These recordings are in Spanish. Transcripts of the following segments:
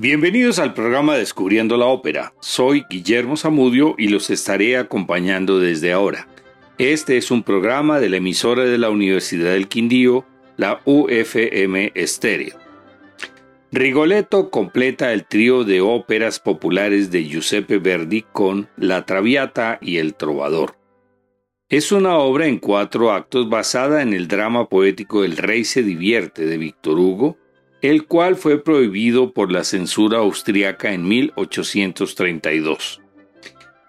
Bienvenidos al programa Descubriendo la Ópera. Soy Guillermo Zamudio y los estaré acompañando desde ahora. Este es un programa de la emisora de la Universidad del Quindío, la UFM Estéreo. Rigoletto completa el trío de óperas populares de Giuseppe Verdi con La Traviata y El Trovador. Es una obra en cuatro actos basada en el drama poético El Rey se divierte de Víctor Hugo, el cual fue prohibido por la censura austriaca en 1832.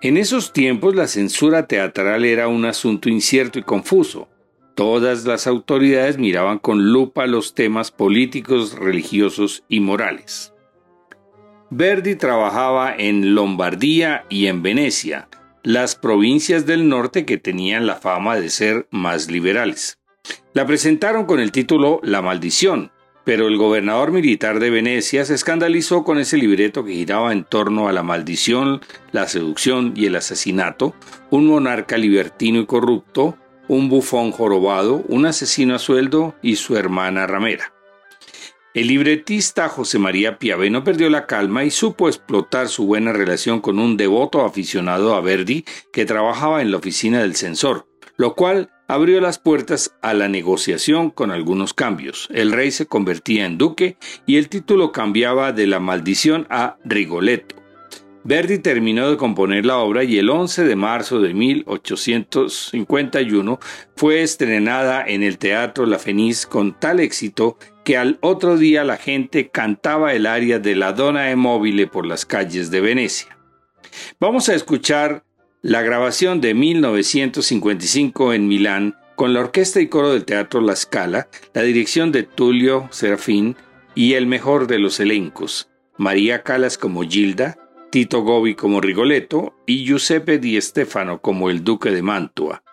En esos tiempos la censura teatral era un asunto incierto y confuso. Todas las autoridades miraban con lupa los temas políticos, religiosos y morales. Verdi trabajaba en Lombardía y en Venecia, las provincias del norte que tenían la fama de ser más liberales. La presentaron con el título La maldición, pero el gobernador militar de Venecia se escandalizó con ese libreto que giraba en torno a la maldición, la seducción y el asesinato, un monarca libertino y corrupto, un bufón jorobado, un asesino a sueldo y su hermana ramera. El libretista José María Piave no perdió la calma y supo explotar su buena relación con un devoto aficionado a Verdi que trabajaba en la oficina del censor, lo cual abrió las puertas a la negociación con algunos cambios. El rey se convertía en duque y el título cambiaba de la maldición a Rigoletto. Verdi terminó de componer la obra y el 11 de marzo de 1851 fue estrenada en el Teatro La Fenice con tal éxito que al otro día la gente cantaba el aria de la Donna Mobile por las calles de Venecia. Vamos a escuchar la grabación de 1955 en Milán con la orquesta y coro del Teatro La Scala, la dirección de Tulio Serafín y el mejor de los elencos, María Calas como Gilda, Tito Gobi como Rigoletto y Giuseppe Di Stefano como el Duque de Mantua.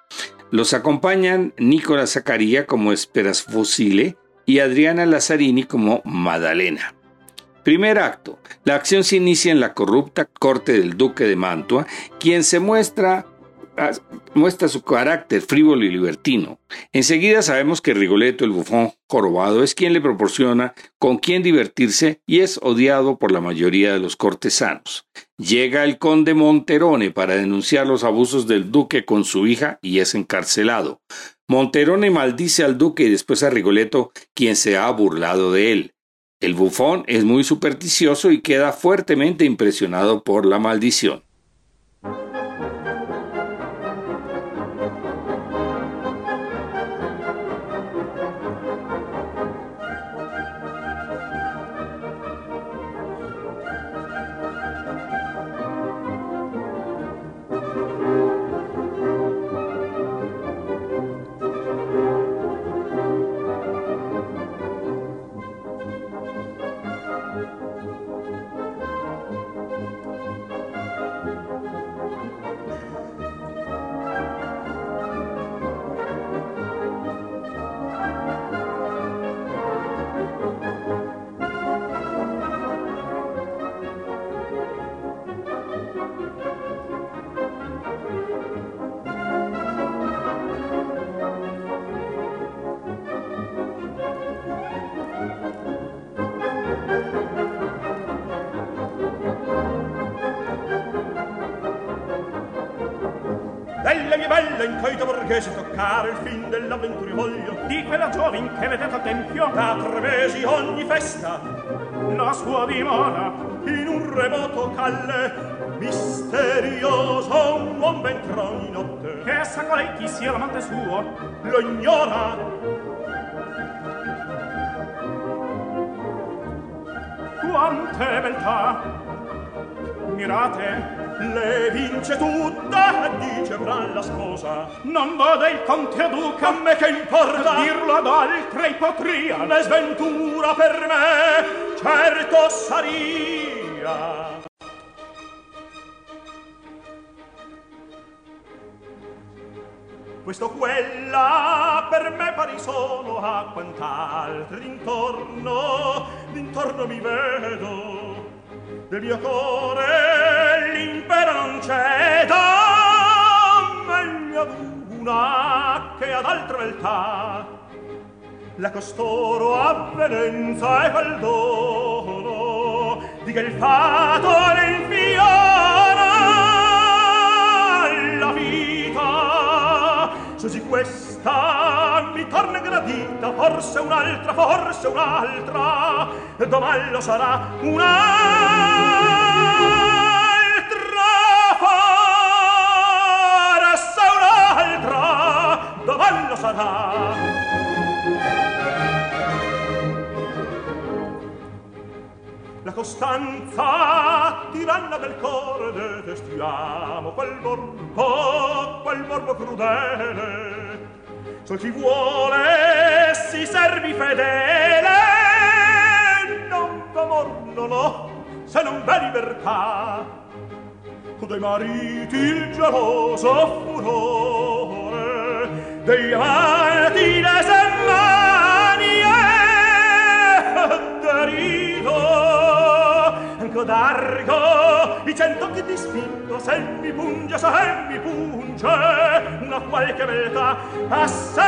Los acompañan Nicola Zaccaria como Esperas Fusile y Adriana Lazzarini como Madalena. Primer acto. La acción se inicia en la corrupta corte del duque de Mantua, quien se muestra ah, muestra su carácter frívolo y libertino. Enseguida sabemos que Rigoletto, el bufón jorobado, es quien le proporciona con quién divertirse y es odiado por la mayoría de los cortesanos. Llega el conde Monterone para denunciar los abusos del duque con su hija y es encarcelado. Monterone maldice al duque y después a Rigoletto, quien se ha burlado de él. El bufón es muy supersticioso y queda fuertemente impresionado por la maldición. bella incoita borghese toccare il fin dell'avventurivoglio di quella giovin che vedete a tempio da tre mesi ogni festa. La sua dimora in un remoto calle misterioso un buon ventron ogni notte. Che sa colei chi sia l'amante suo. Lo ignora. Quante beltà. Mirate le vince tutta dice fra la sposa. Non vada il conte a duca a me che importa? Dirlo ad altre ipotria ne sventura per me certo saria. Questo quella per me pari sono a quant'altri d'intorno d'intorno mi vedo del mio core c'è da meglio una che ad altra beltà la costoro avvenenza e quel dono di che il fato le infiora. La vita così questa mi torna gradita forse un'altra, forse un'altra domani lo sarà un'altra sarà la costanza tiranna del core detestiamo quel morbo quel morbo crudele. Se chi vuole si servi fedele non d'amor se non v'è libertà. Dei mariti il geloso furore dei alti le semmani e derido d'argo i cent'occhi di spinto se mi punge se mi punge una qualche beltà a sé.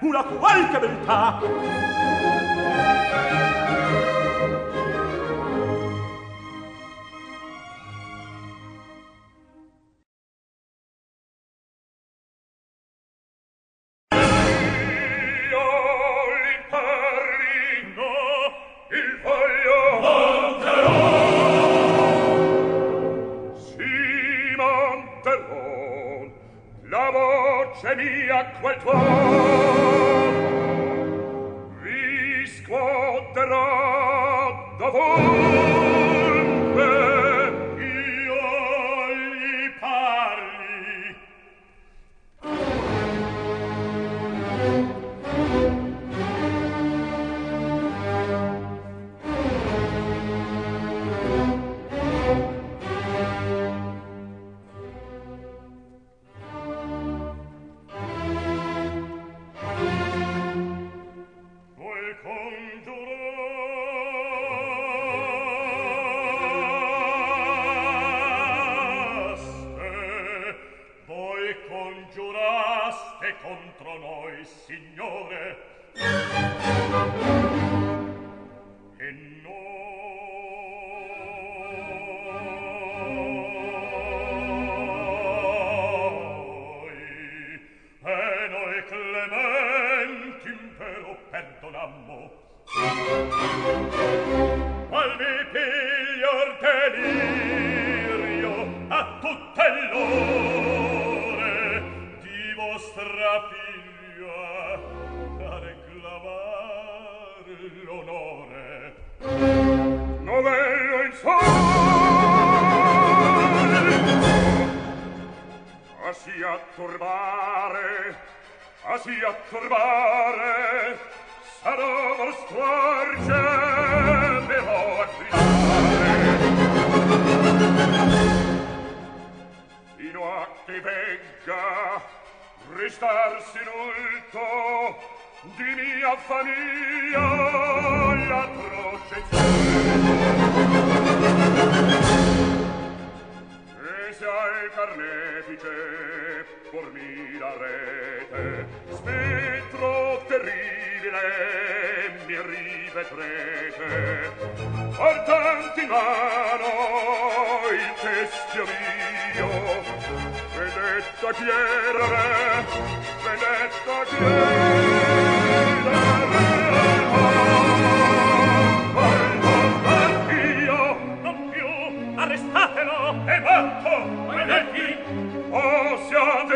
Una qualche beltà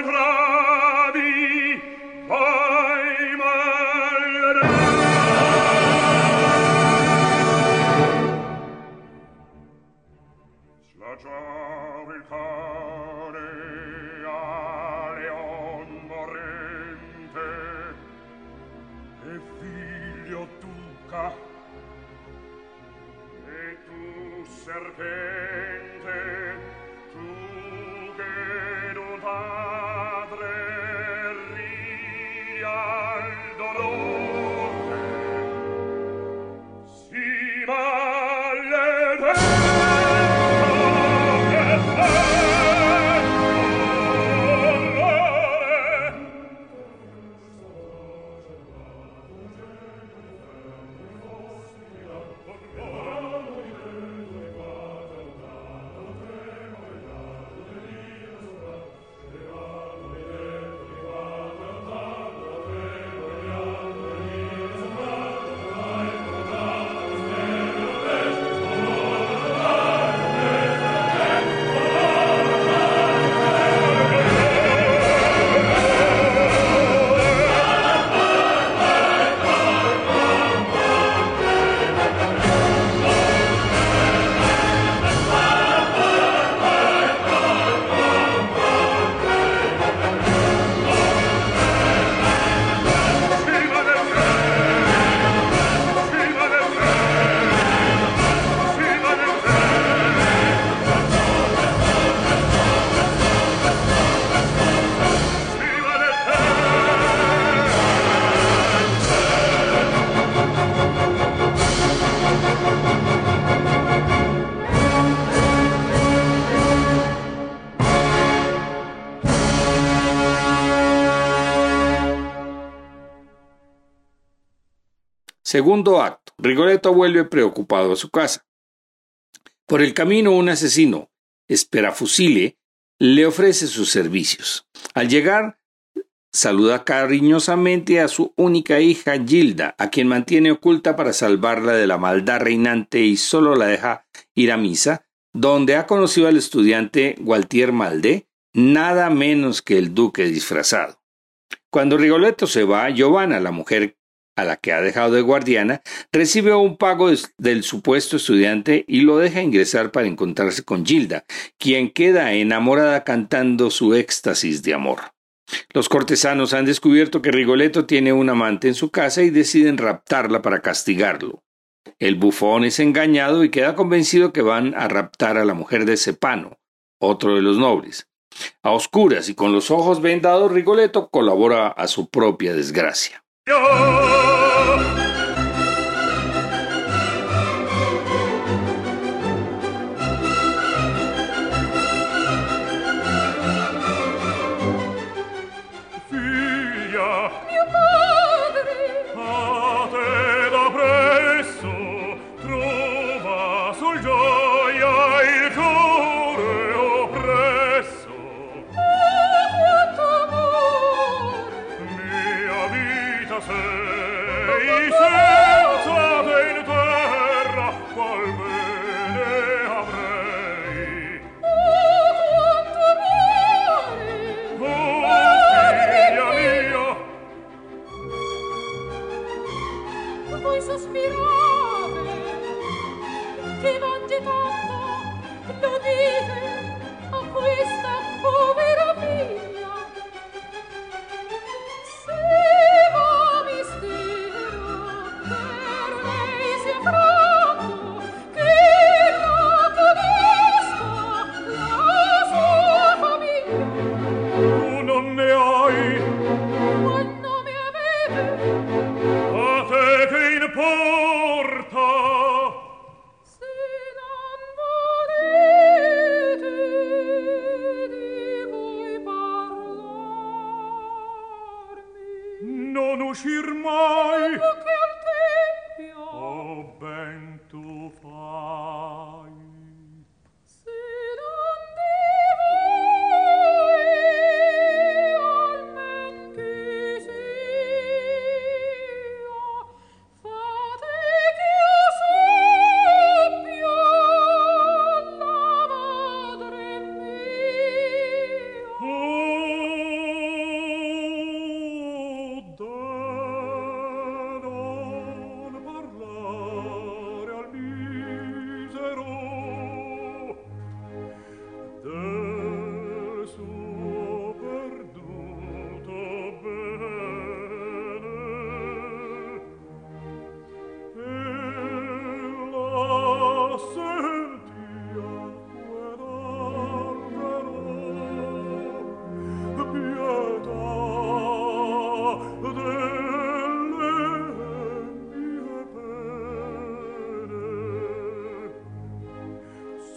sembra Segundo acto. Rigoletto vuelve preocupado a su casa. Por el camino un asesino, Esperafusile, le ofrece sus servicios. Al llegar, saluda cariñosamente a su única hija Gilda, a quien mantiene oculta para salvarla de la maldad reinante y solo la deja ir a misa, donde ha conocido al estudiante Gualtier Maldé, nada menos que el duque disfrazado. Cuando Rigoletto se va, Giovanna, la mujer a la que ha dejado de guardiana, recibe un pago del supuesto estudiante y lo deja ingresar para encontrarse con Gilda, quien queda enamorada cantando su éxtasis de amor. Los cortesanos han descubierto que Rigoletto tiene un amante en su casa y deciden raptarla para castigarlo. El bufón es engañado y queda convencido que van a raptar a la mujer de Cepano, otro de los nobles. A oscuras y con los ojos vendados, Rigoletto colabora a su propia desgracia. yo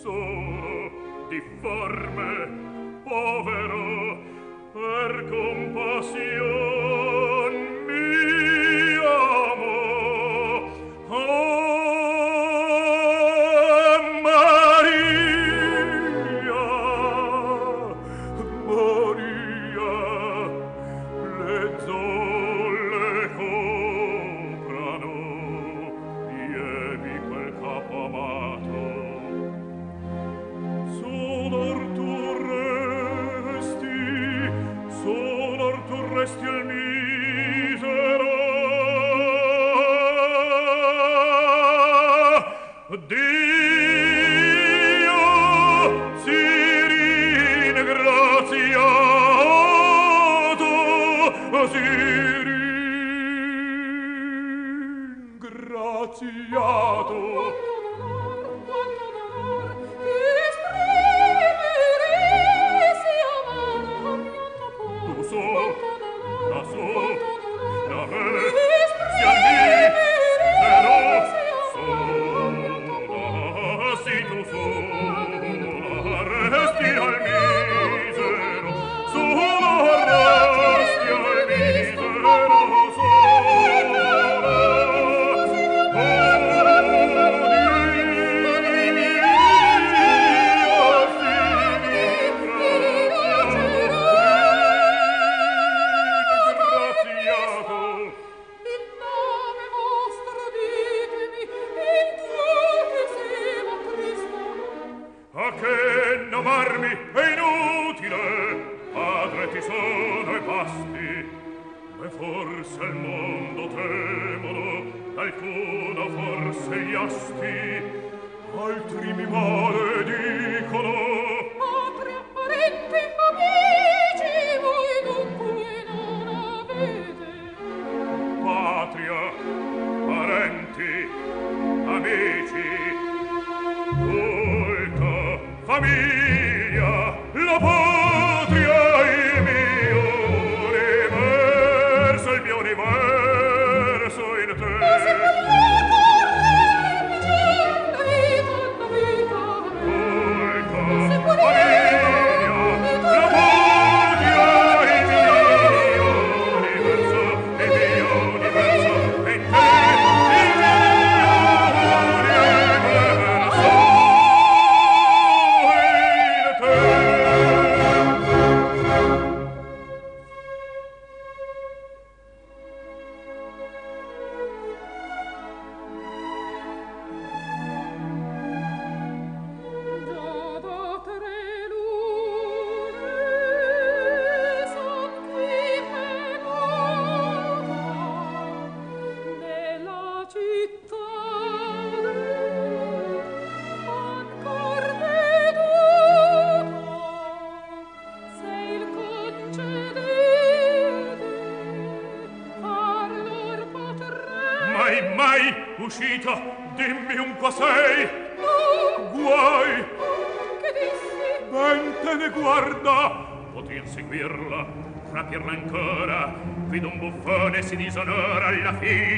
solo difforme povero per compassione contrasti e forse il mondo temono d'alcuna forse gli asti altri mi male dicono. Patri apparenti amici voi dunque non avete. Patria parenti amici culta famiglia.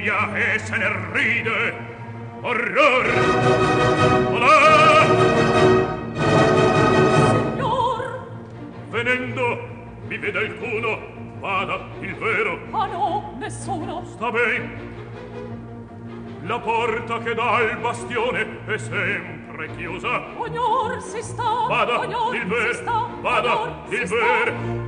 sveglia e se ne ride. Horror! Olà! Signor! Venendo mi vede alcuno Vada il vero. Ah no, nessuno. Sta ben La porta che dà al bastione è sempre chiusa. Ognor si sta Vada, ognor, il ver, sta, vada, ognor, il ver.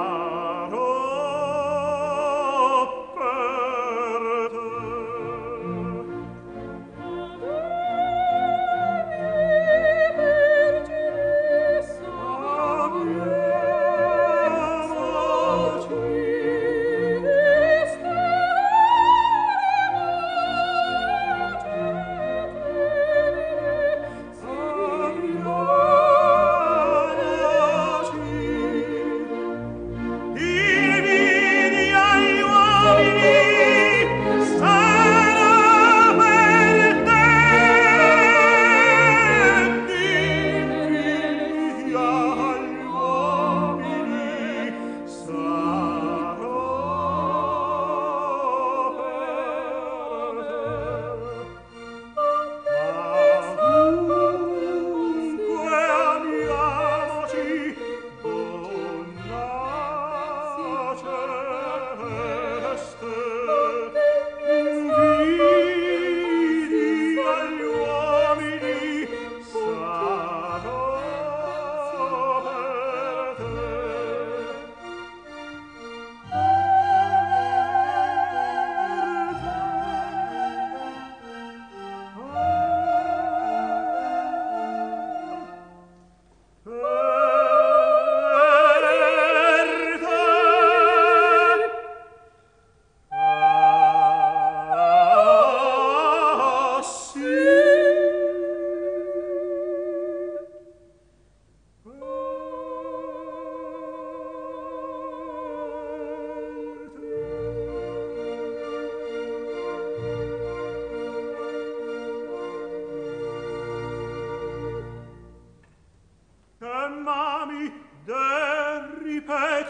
far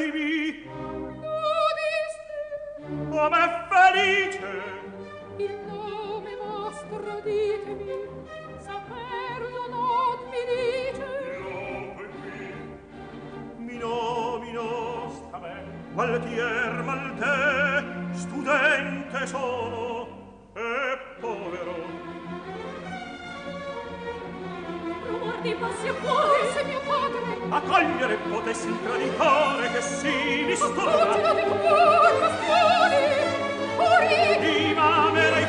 Nuditemi! Nudiste! Come felice! Il nome vostro ditemi, saperlo not mi dice. Qui, mi nomino sta ben, Valtier, Valtier, mi passi a cuore se mio padre. A cogliere potessi il traditore che si distorna ma tu ti date cuore, castione, morire di mamere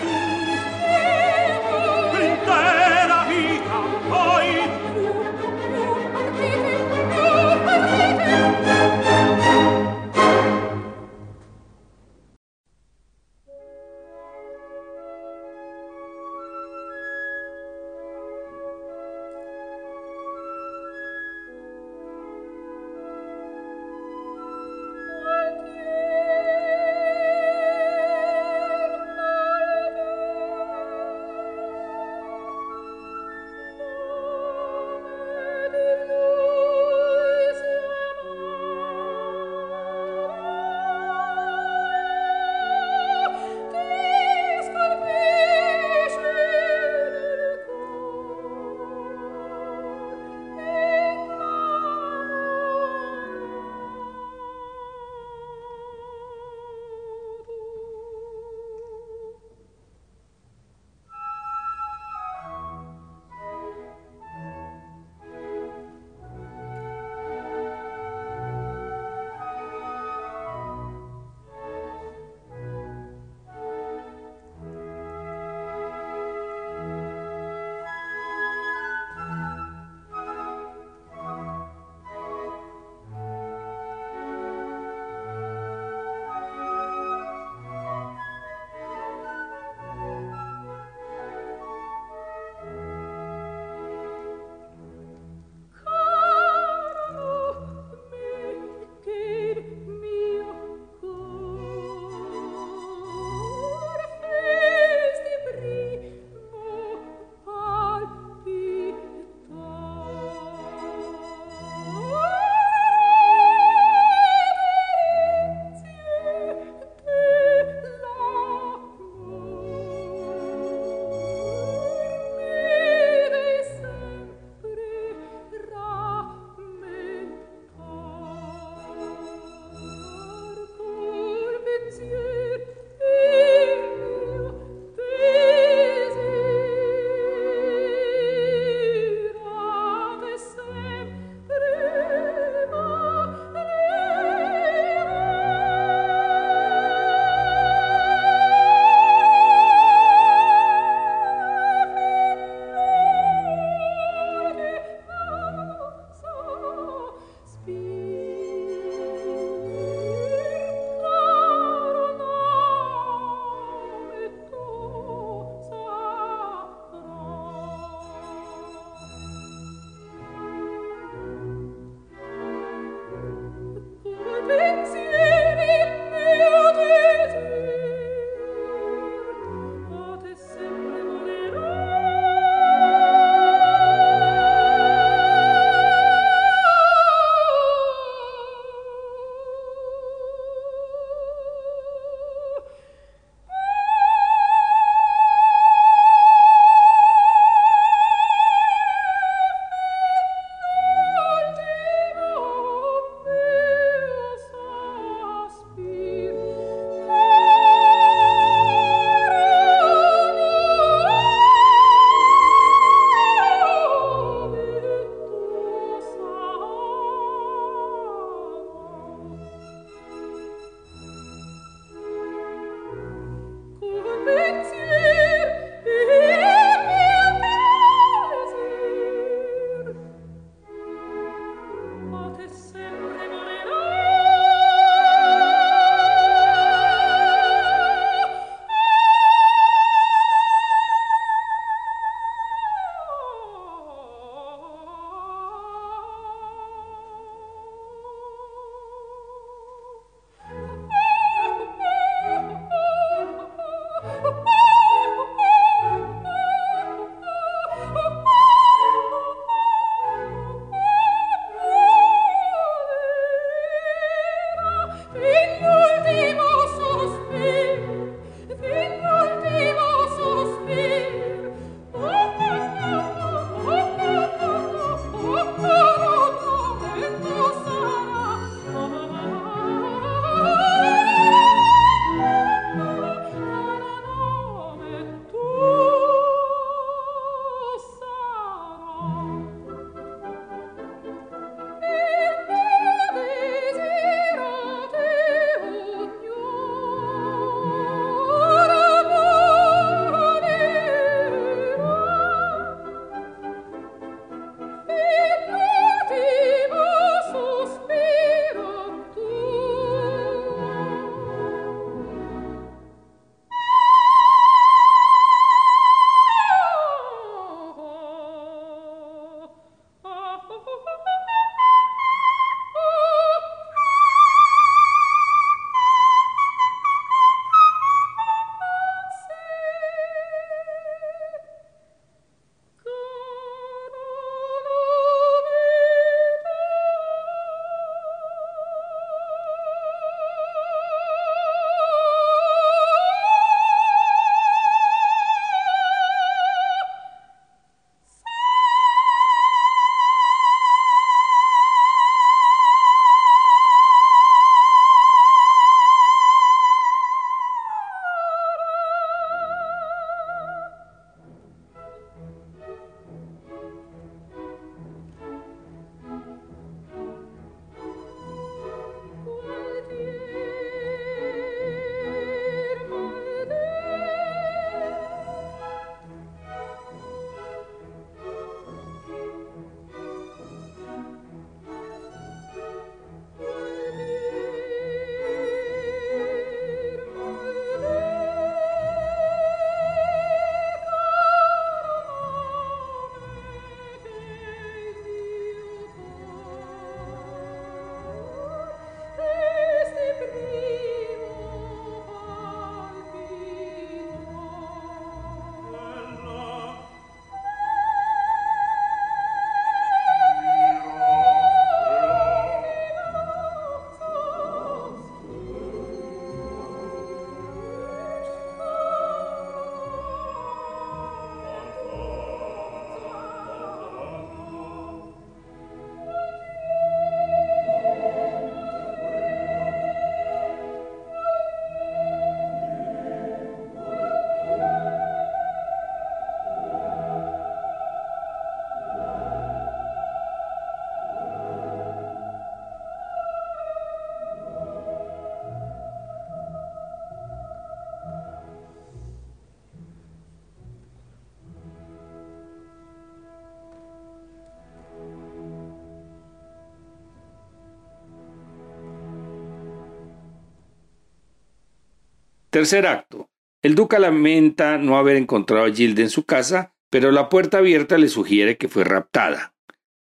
Tercer acto. El duque lamenta no haber encontrado a Gilda en su casa, pero la puerta abierta le sugiere que fue raptada.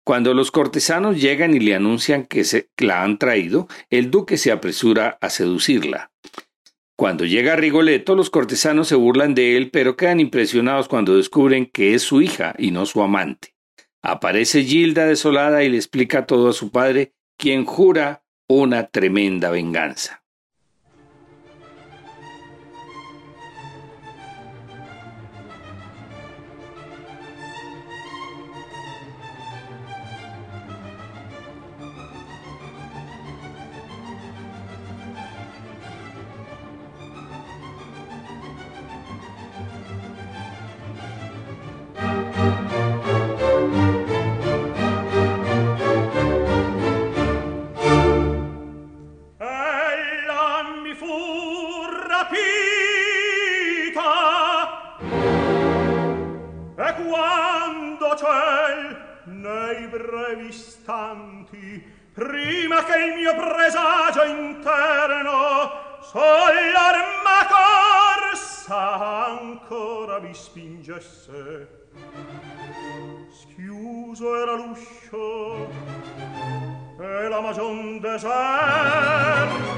Cuando los cortesanos llegan y le anuncian que, se, la han traído, el duque se apresura a seducirla. Cuando llega Rigoletto, los cortesanos se burlan de él, pero quedan impresionados cuando descubren que es su hija y no su amante. Aparece Gilda desolada y le explica todo a su padre, quien jura una tremenda venganza. capita e quando nei brevi istanti prima che il mio presagio interno sull'arma corsa ancora mi spingesse. Schiuso era l'uscio e la magion deserta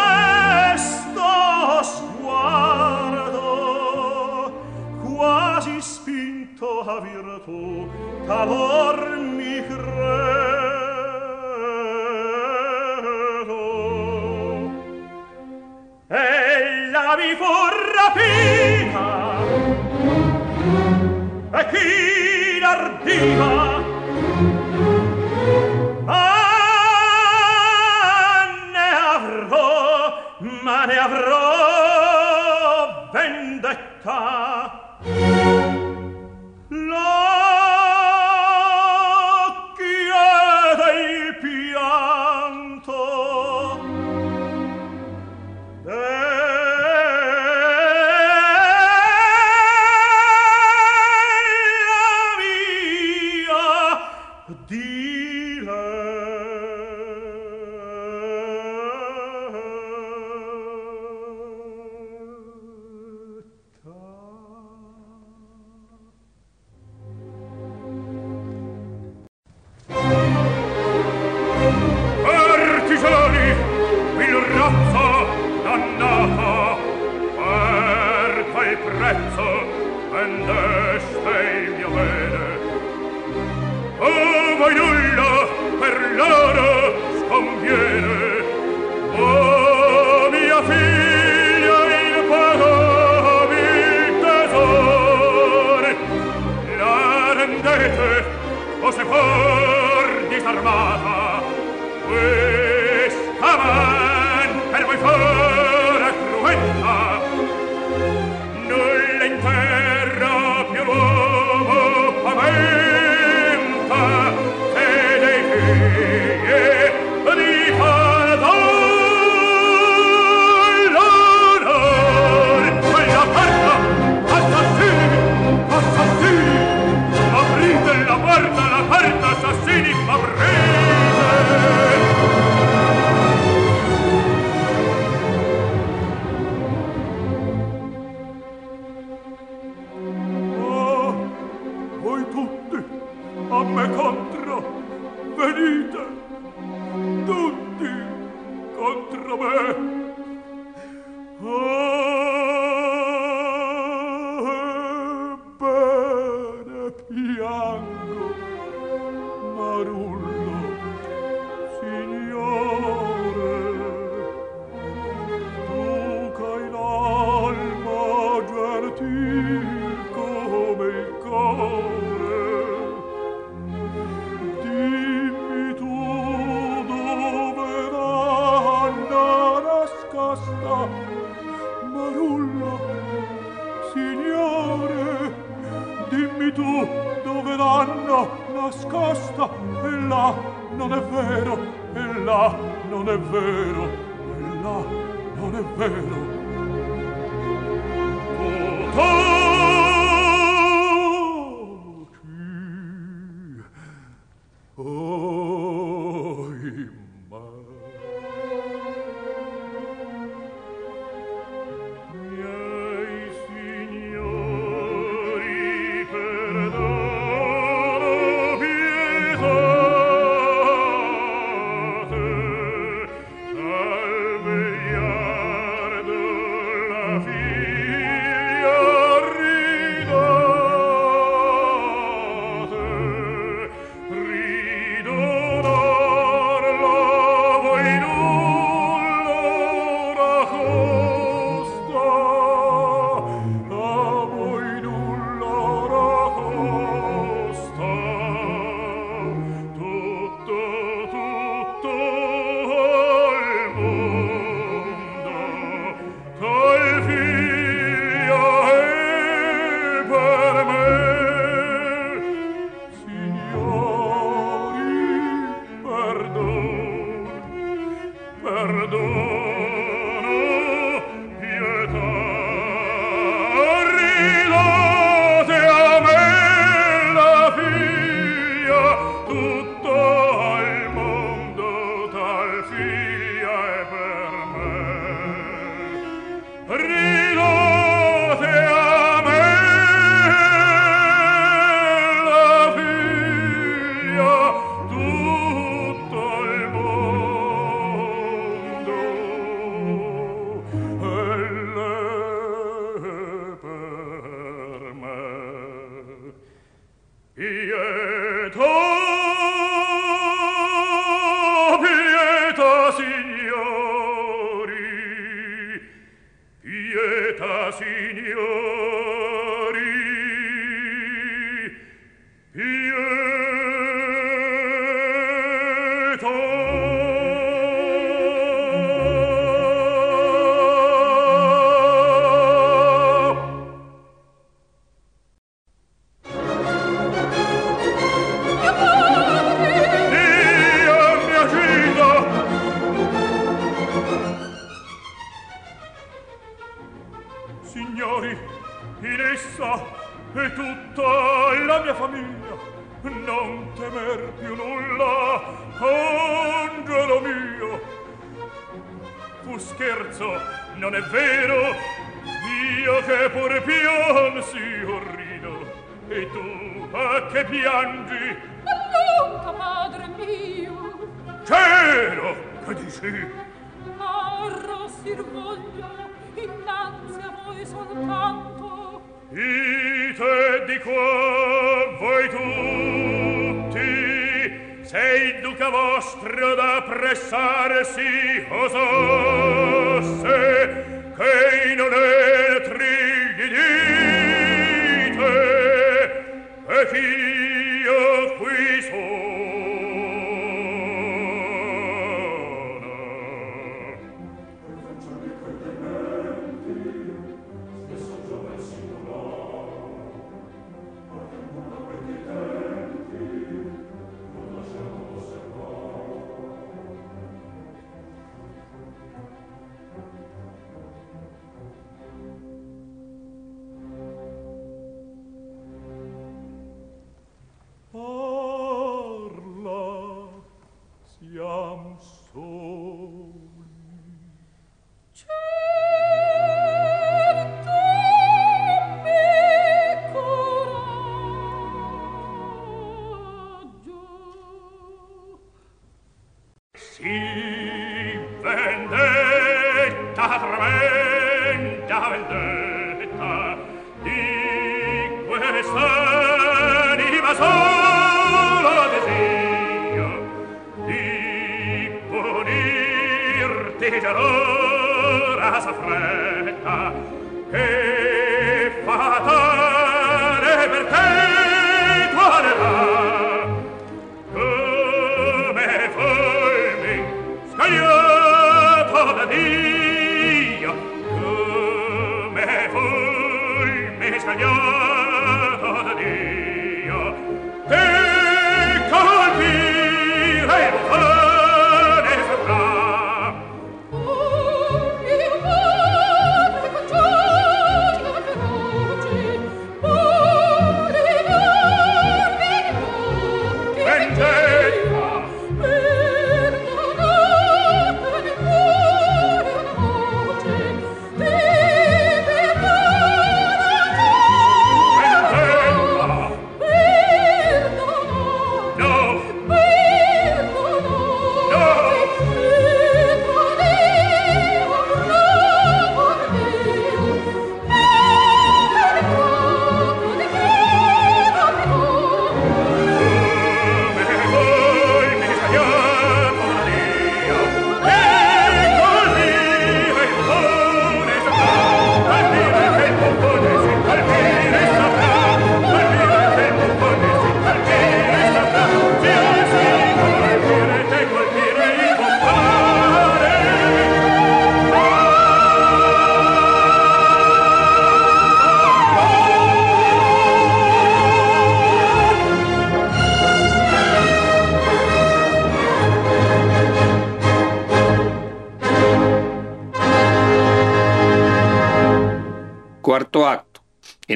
guardo quasi spinto a virtù talor mi credo. Ella mi fu rapita e chi l'ardiva ma ne avrò vendetta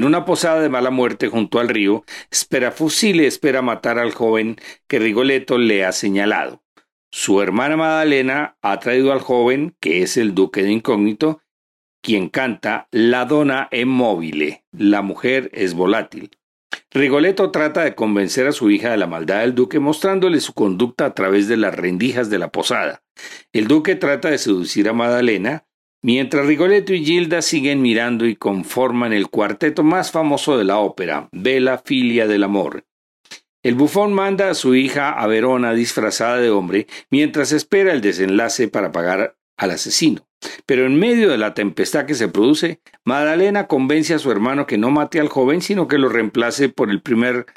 Una posada de mala muerte junto al río, Sperafusile espera matar al joven que Rigoletto le ha señalado. Su hermana Madalena ha traído al joven, que es el duque de incógnito, quien canta La donna è mobile, la mujer es volátil. Rigoletto trata de convencer a su hija de la maldad del duque mostrándole su conducta a través de las rendijas de la posada. El duque trata de seducir a Madalena, mientras Rigoletto y Gilda siguen mirando y conforman el cuarteto más famoso de la ópera, Bella Filia del Amor. El bufón manda a su hija a Verona disfrazada de hombre mientras espera el desenlace para pagar al asesino. Pero en medio de la tempestad que se produce, Madalena convence a su hermano que no mate al joven, sino que lo reemplace por el primer,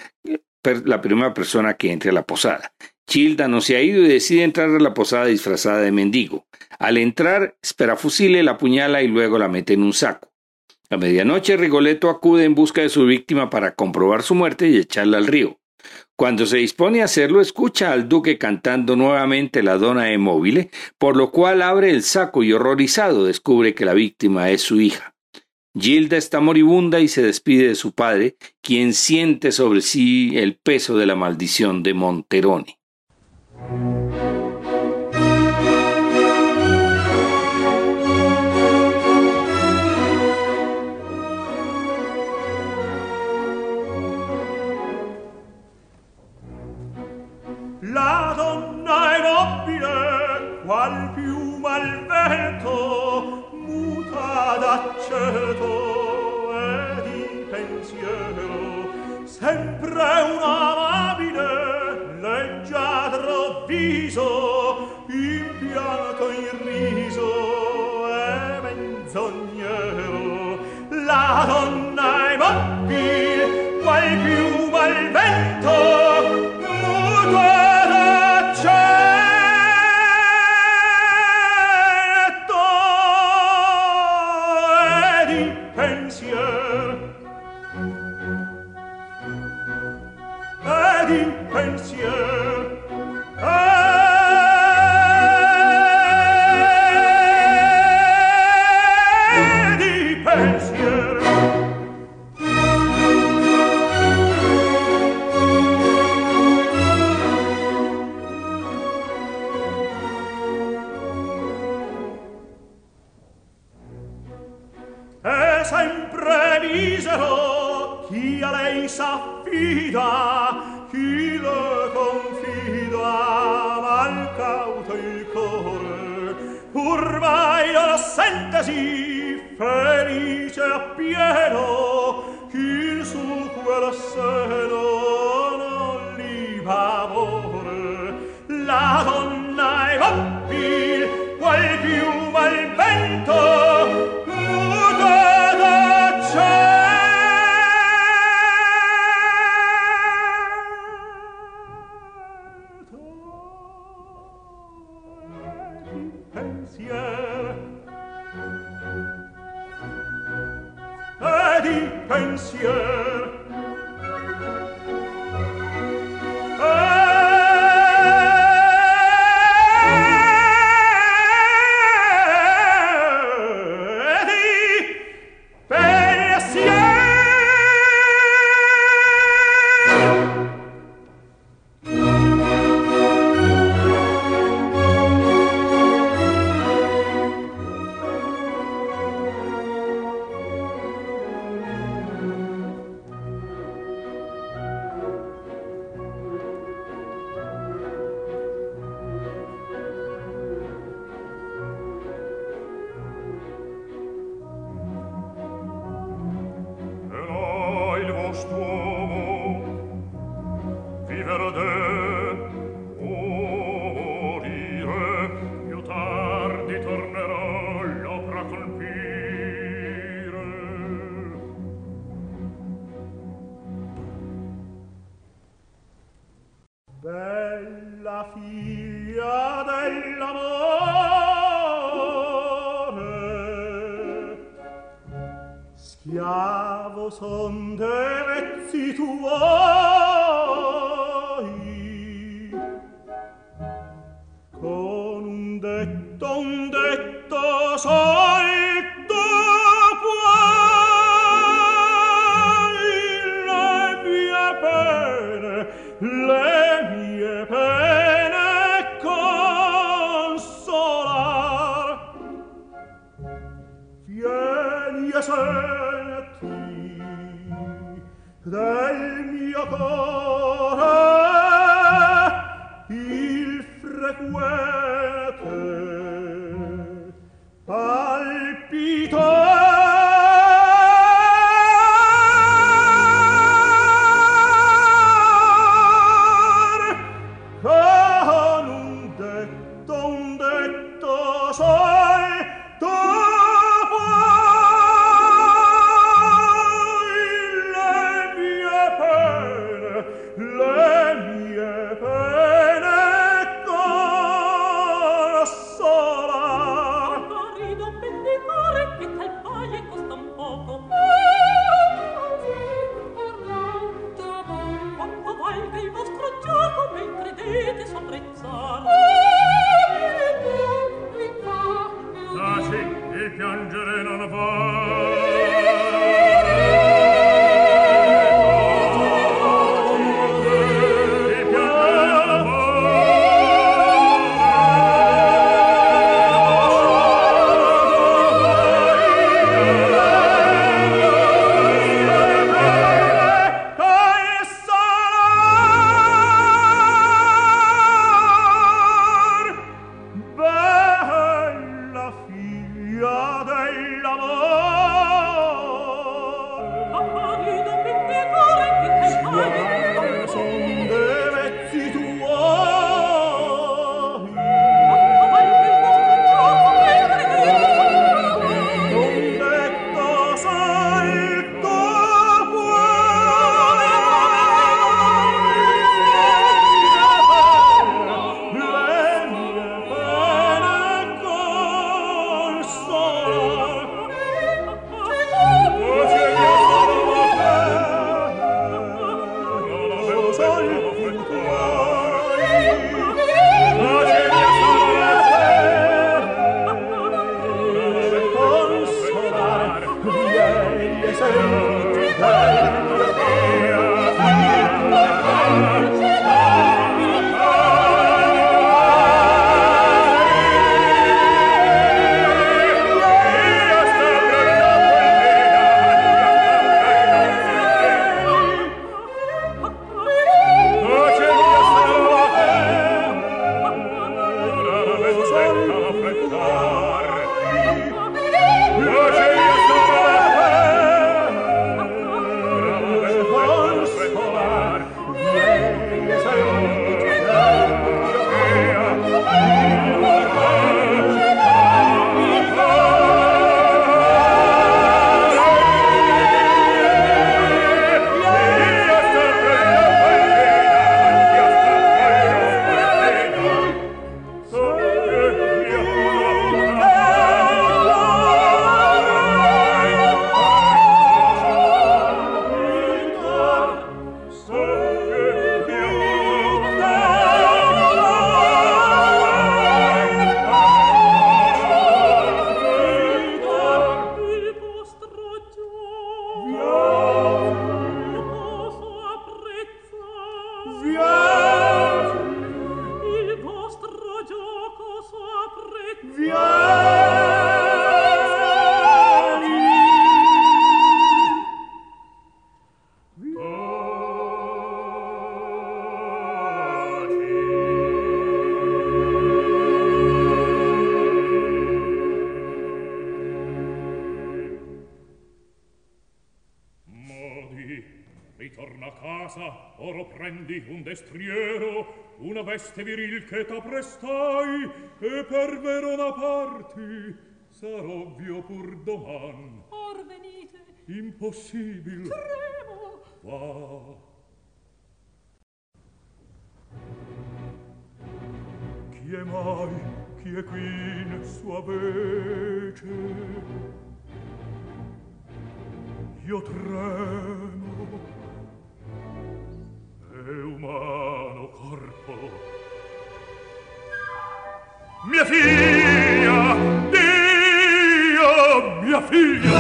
la primera persona que entre a la posada. Gilda no se ha ido y decide entrar a la posada disfrazada de mendigo. Al entrar, espera fusile, la apuñala y luego la mete en un saco. A medianoche, Rigoletto acude en busca de su víctima para comprobar su muerte y echarla al río. Cuando se dispone a hacerlo, escucha al duque cantando nuevamente la dona de móvil, por lo cual abre el saco y horrorizado descubre que la víctima es su hija. Gilda está moribunda y se despide de su padre, quien siente sobre sí el peso de la maldición de Monterone. La donna è immobile, qual piuma al vento, muta d'aceto e di pensiero, sempre una viso in pianto in riso e menzognero la donna è mobile son veste viril che t'apprestai e per Verona parti sarò ovvio pur doman or venite. Impossibil. Tremo. Va. Chi è mai chi è qui in sua vece? Io tremo e umano corpo. Mia figlia Dio mia figlia.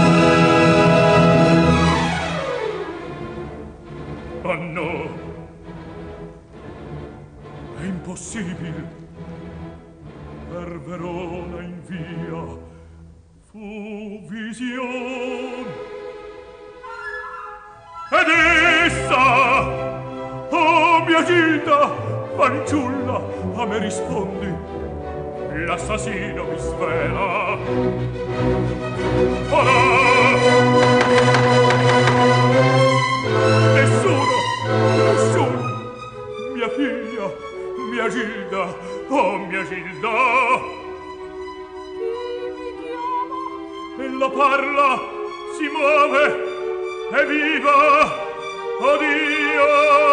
Ma no. È impossibile. Per Verona in via fu vision ed essa Gita, fanciulla, a me rispondi. L'assassino mi svela. Farà! Nessuno, nessuno, mia figlia, mia Gilda, oh mia Gilda! Ella parla, si muove, è viva! Oddio!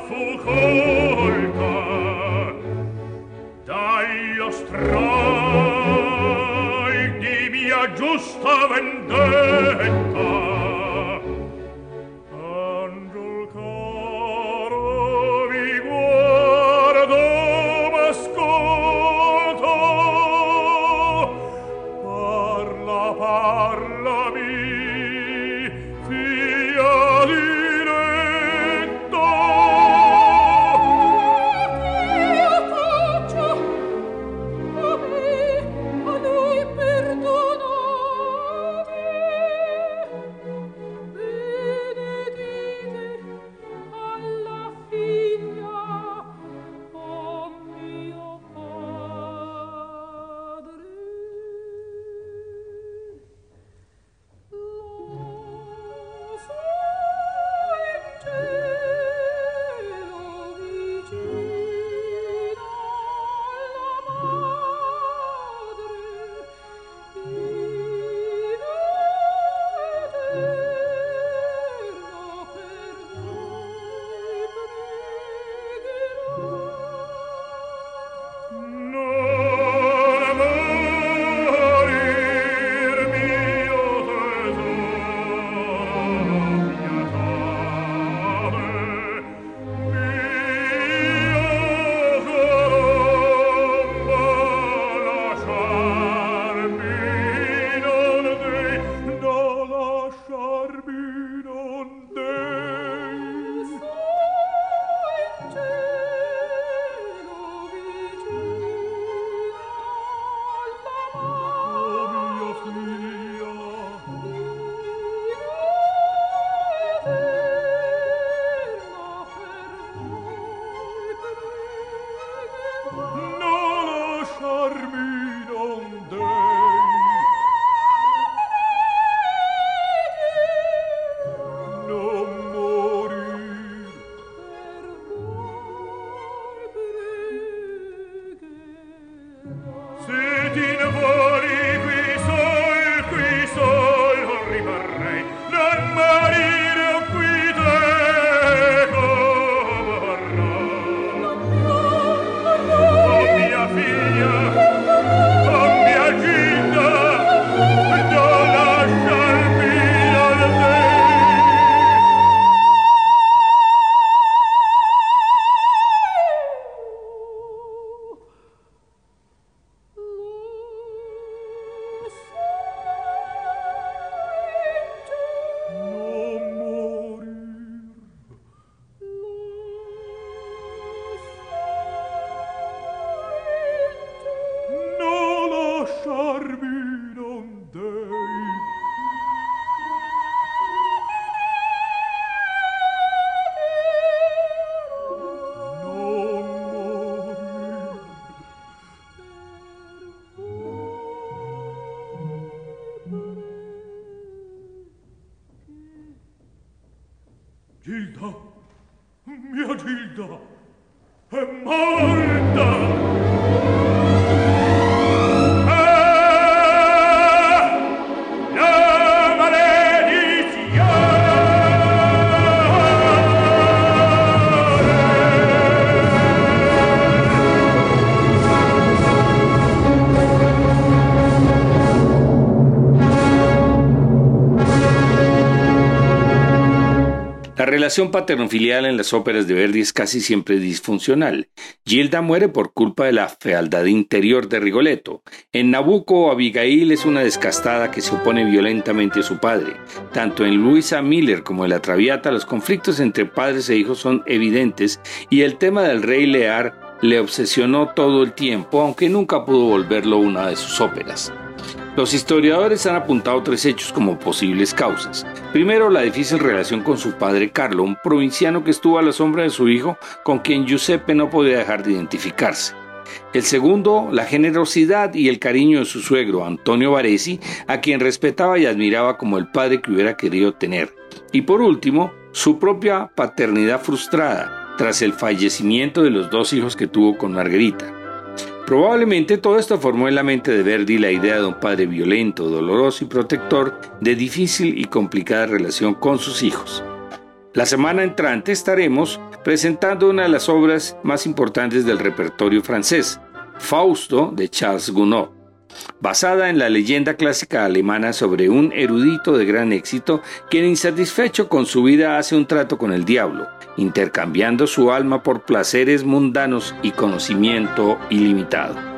Foucault. Relación paternofilial en las óperas de Verdi es casi siempre disfuncional. Gilda muere por culpa de la fealdad interior de Rigoletto. En Nabucco, Abigail es una descastada que se opone violentamente a su padre. Tanto en Luisa Miller como en La Traviata, los conflictos entre padres e hijos son evidentes y el tema del rey Lear le obsesionó todo el tiempo, aunque nunca pudo volverlo una de sus óperas. Los historiadores han apuntado tres hechos como posibles causas. Primero, la difícil relación con su padre Carlo, un provinciano que estuvo a la sombra de su hijo, con quien Giuseppe no podía dejar de identificarse. El segundo, la generosidad y el cariño de su suegro, Antonio Varesi, a quien respetaba y admiraba como el padre que hubiera querido tener. Y por último, su propia paternidad frustrada, tras el fallecimiento de los dos hijos que tuvo con Margarita. Probablemente todo esto formó en la mente de Verdi la idea de un padre violento, doloroso y protector de difícil y complicada relación con sus hijos. La semana entrante estaremos presentando una de las obras más importantes del repertorio francés, Fausto de Charles Gounod, basada en la leyenda clásica alemana sobre un erudito de gran éxito quien insatisfecho con su vida hace un trato con el diablo intercambiando su alma por placeres mundanos y conocimiento ilimitado.